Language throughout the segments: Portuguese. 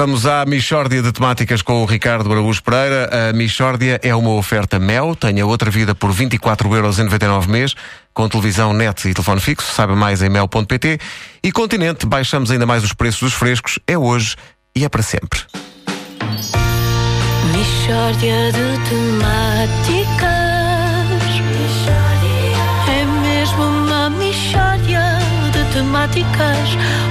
Vamos à Michórdia de Temáticas com o Ricardo Araújo Pereira. A Michórdia é uma oferta Mel. Tenha outra vida por 24,99€ mês, com televisão, net e telefone fixo. Saiba mais em mel.pt. E Continente, baixamos ainda mais os preços dos frescos. É hoje e é para sempre. Mishória de temáticas É mesmo uma mishória de temáticas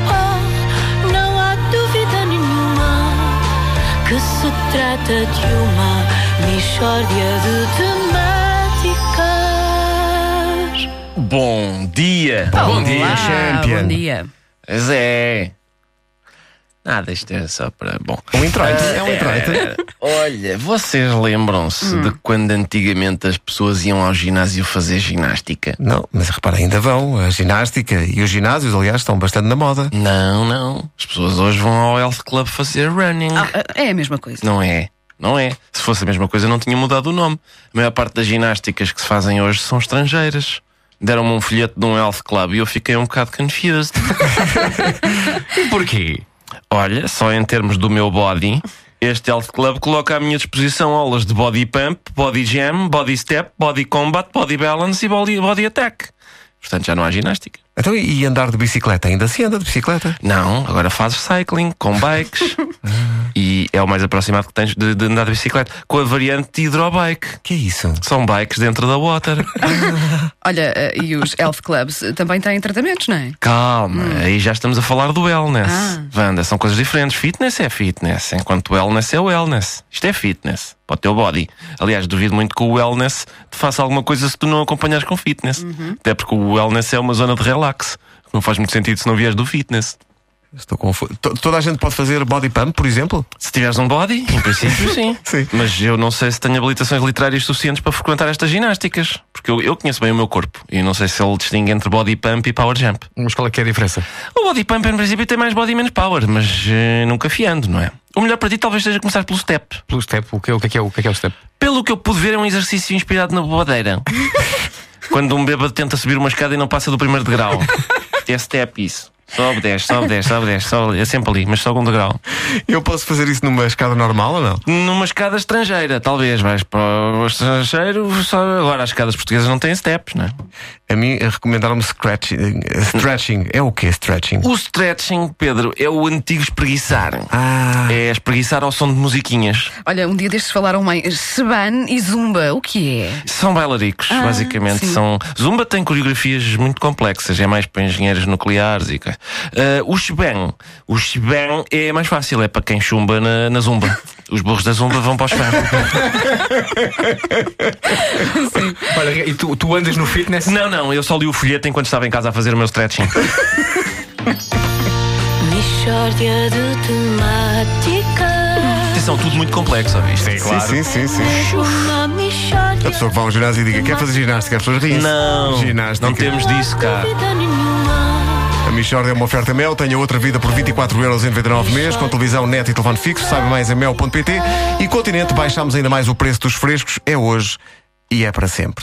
trata de uma mishória de temáticas Bom dia! Bom dia, champion. Bom dia. Pois é. Nada, isto é só para. Bom. Um introito. É um É, introito. olha, vocês lembram-se de quando antigamente as pessoas iam ao ginásio fazer ginástica? Não, mas repara, ainda vão. A ginástica e os ginásios, aliás, estão bastante na moda. Não, não. As pessoas hoje vão ao Health Club fazer running. Ah, é a mesma coisa. Não é? Não é. Se fosse a mesma coisa, não tinha mudado o nome. A maior parte das ginásticas que se fazem hoje são estrangeiras. Deram-me um folheto de um Health Club e eu fiquei um bocado confused. Porquê? Olha, só em termos do meu body, este Health Club coloca à minha disposição aulas de body pump, body jam, body step, body combat, body balance e body, body attack. Portanto, já não há ginástica. Então, e andar de bicicleta? Ainda se anda de bicicleta? Não, agora fazes cycling com bikes. e é o mais aproximado que tens de, de andar de bicicleta. Com a variante de hidrobike. Que é isso? São bikes dentro da water. Olha, eh, e os health clubs eh, também têm tratamentos, não é? Calma, aí já estamos a falar do wellness. Ah. Wanda, são coisas diferentes. Fitness é fitness, enquanto wellness é wellness. Isto é fitness para o teu body. Aliás, duvido muito que o wellness te faça alguma coisa se tu não acompanhares com fitness. Até porque o wellness é uma zona de relax. Não faz muito sentido se não vieres do fitness. Estou confuso. To- Toda a gente pode fazer body pump, por exemplo? Se tiveres um body, em princípio sim. Sim. Mas eu não sei se tenho habilitações literárias suficientes para frequentar estas ginásticas. Porque eu, eu conheço bem o meu corpo e não sei se ele distingue entre body pump e power jump. Mas qual é que é a diferença? O body pump, em princípio, tem mais body e menos power, mas eh, nunca fiando, não é? O melhor para ti talvez seja começar pelo step. Pelo step, o que, o que é que é o que é que é o step? Pelo que eu pude ver, é um exercício inspirado na bobadeira. Quando um bêbado tenta subir uma escada e não passa do primeiro degrau. É step isso. Sobe, desce, sobe, desce, sobe, desce, sobe, é sempre ali, mas só um degrau. Eu posso fazer isso numa escada normal ou não? Numa escada estrangeira, talvez. Vais para o estrangeiro, só agora as escadas portuguesas não têm steps, não é? A mim eh, recomendaram-me stretching. eh, Stretching. É o que stretching? O stretching, Pedro, é o antigo espreguiçar. Ah, É espreguiçar ao som de musiquinhas. Olha, um dia destes falaram bem Seban e Zumba. O que é? São bailaricos, Ah, basicamente. sim. São... Zumba tem coreografias muito complexas, é mais para engenheiros nucleares e Ah, O shebang. O shebang é mais fácil, é para quem chumba na, na Zumba. Os burros da Zumba vão para o shebang. Olha, e tu, tu andas no fitness? não, não, eu só li o folheto enquanto estava em casa a fazer o meu stretching. Mishória de temáticas São tudo muito complexo, ouviste? Sim, claro. sim, sim, sim, sim. A pessoa que vai ao ginásio e diga quer fazer ginástica, as pessoas riem Não, Ginástica. não temos disso cá. A Michórdia é uma oferta Mel, tenha outra vida por 24,99€ mês, com televisão, net e telefone fixo, saiba mais em mel.pt e Continente, baixamos ainda mais o preço dos frescos, é hoje e é para sempre.